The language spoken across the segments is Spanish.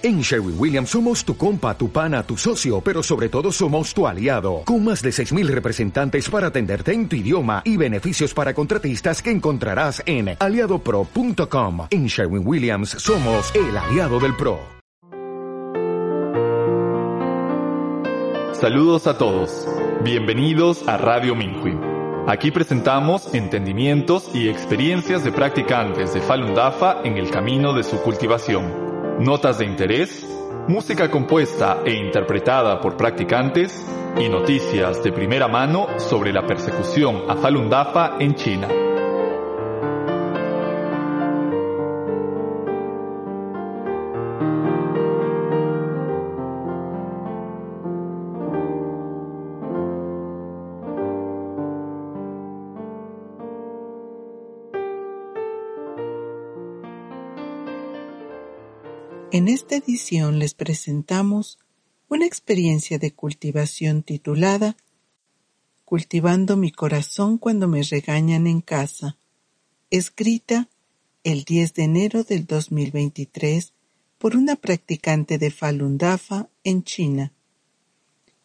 En Sherwin Williams somos tu compa, tu pana, tu socio, pero sobre todo somos tu aliado, con más de 6.000 representantes para atenderte en tu idioma y beneficios para contratistas que encontrarás en aliadopro.com. En Sherwin Williams somos el aliado del PRO. Saludos a todos, bienvenidos a Radio Minhui. Aquí presentamos entendimientos y experiencias de practicantes de Falun Dafa en el camino de su cultivación notas de interés, música compuesta e interpretada por practicantes y noticias de primera mano sobre la persecución a Falun Dafa en China. En esta edición les presentamos una experiencia de cultivación titulada Cultivando mi corazón cuando me regañan en casa, escrita el 10 de enero del 2023 por una practicante de Falun Dafa en China.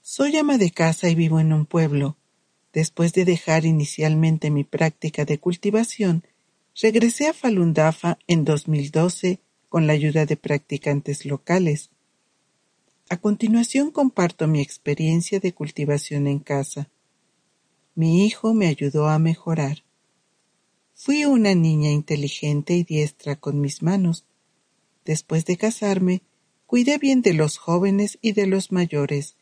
Soy ama de casa y vivo en un pueblo. Después de dejar inicialmente mi práctica de cultivación, regresé a Falun Dafa en 2012 con la ayuda de practicantes locales. A continuación comparto mi experiencia de cultivación en casa. Mi hijo me ayudó a mejorar. Fui una niña inteligente y diestra con mis manos. Después de casarme, cuidé bien de los jóvenes y de los mayores,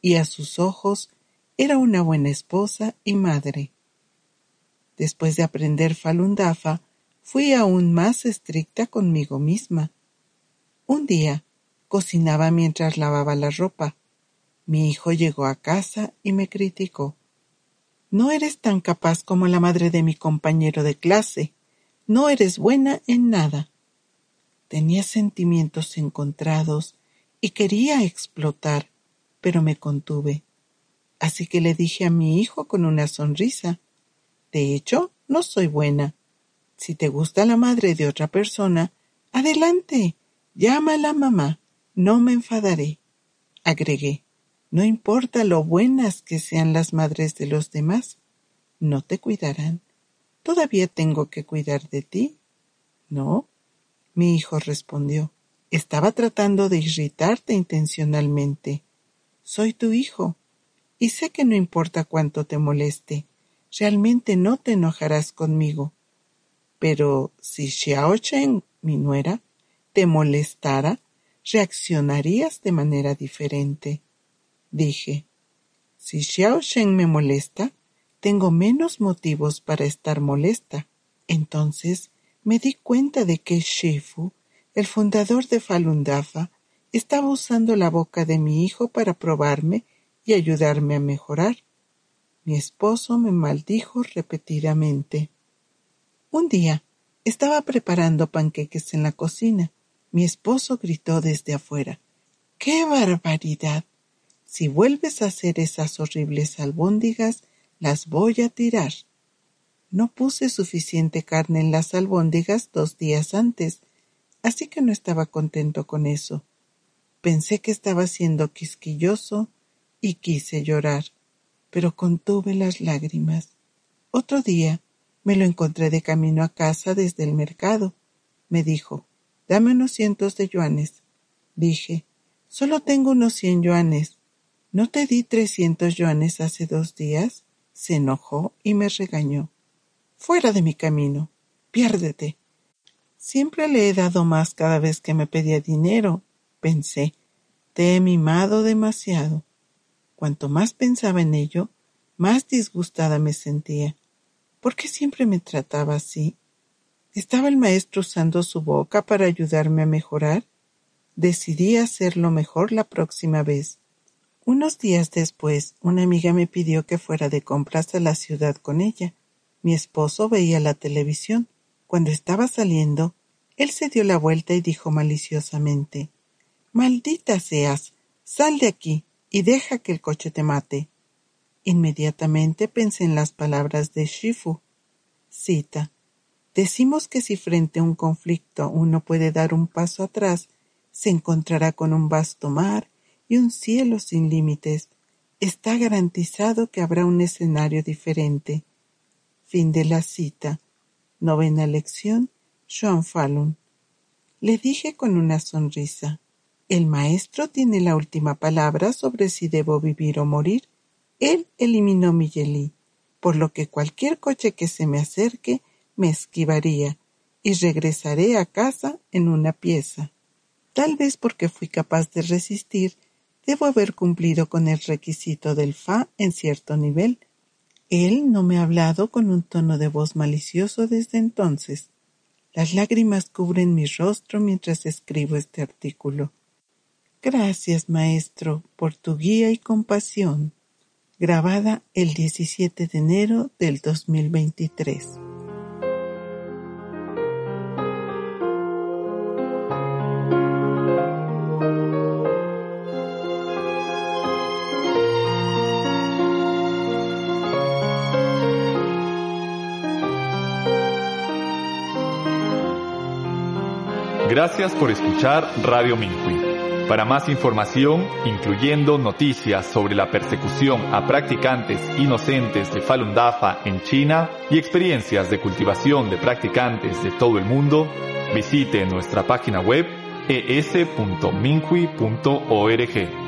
y a sus ojos era una buena esposa y madre. Después de aprender Falun Dafa, fui aún más estricta conmigo misma. Un día cocinaba mientras lavaba la ropa. Mi hijo llegó a casa y me criticó. No eres tan capaz como la madre de mi compañero de clase. No eres buena en nada. Tenía sentimientos encontrados y quería explotar, pero me contuve. Así que le dije a mi hijo con una sonrisa De hecho, no soy buena. Si te gusta la madre de otra persona, adelante, llámala mamá, no me enfadaré. Agregué, no importa lo buenas que sean las madres de los demás, no te cuidarán. Todavía tengo que cuidar de ti. ¿No? Mi hijo respondió. Estaba tratando de irritarte intencionalmente. Soy tu hijo, y sé que no importa cuánto te moleste, realmente no te enojarás conmigo. Pero si Xiao Chen, mi nuera, te molestara, reaccionarías de manera diferente. Dije, si Xiao Shen me molesta, tengo menos motivos para estar molesta. Entonces me di cuenta de que Shifu, el fundador de Falun Dafa, estaba usando la boca de mi hijo para probarme y ayudarme a mejorar. Mi esposo me maldijo repetidamente. Un día estaba preparando panqueques en la cocina. Mi esposo gritó desde afuera. ¡Qué barbaridad! Si vuelves a hacer esas horribles albóndigas, las voy a tirar. No puse suficiente carne en las albóndigas dos días antes, así que no estaba contento con eso. Pensé que estaba siendo quisquilloso y quise llorar, pero contuve las lágrimas. Otro día me lo encontré de camino a casa desde el mercado. Me dijo, dame unos cientos de yuanes. Dije, solo tengo unos cien yuanes. ¿No te di trescientos yuanes hace dos días? Se enojó y me regañó. Fuera de mi camino. Piérdete. Siempre le he dado más cada vez que me pedía dinero, pensé. Te he mimado demasiado. Cuanto más pensaba en ello, más disgustada me sentía. ¿Por qué siempre me trataba así? ¿Estaba el maestro usando su boca para ayudarme a mejorar? Decidí hacerlo mejor la próxima vez. Unos días después, una amiga me pidió que fuera de compras a la ciudad con ella. Mi esposo veía la televisión. Cuando estaba saliendo, él se dio la vuelta y dijo maliciosamente Maldita seas. Sal de aquí y deja que el coche te mate. Inmediatamente pensé en las palabras de Shifu. Cita. Decimos que si frente a un conflicto uno puede dar un paso atrás, se encontrará con un vasto mar y un cielo sin límites. Está garantizado que habrá un escenario diferente. Fin de la cita. Novena lección. Joan Falun. Le dije con una sonrisa. El maestro tiene la última palabra sobre si debo vivir o morir. Él eliminó mi yelí, por lo que cualquier coche que se me acerque me esquivaría y regresaré a casa en una pieza. Tal vez porque fui capaz de resistir, debo haber cumplido con el requisito del fa en cierto nivel. Él no me ha hablado con un tono de voz malicioso desde entonces. Las lágrimas cubren mi rostro mientras escribo este artículo. Gracias, maestro, por tu guía y compasión. Grabada el 17 de enero del 2023. Gracias por escuchar Radio Minhui. Para más información, incluyendo noticias sobre la persecución a practicantes inocentes de Falun Dafa en China y experiencias de cultivación de practicantes de todo el mundo, visite nuestra página web es.minhui.org.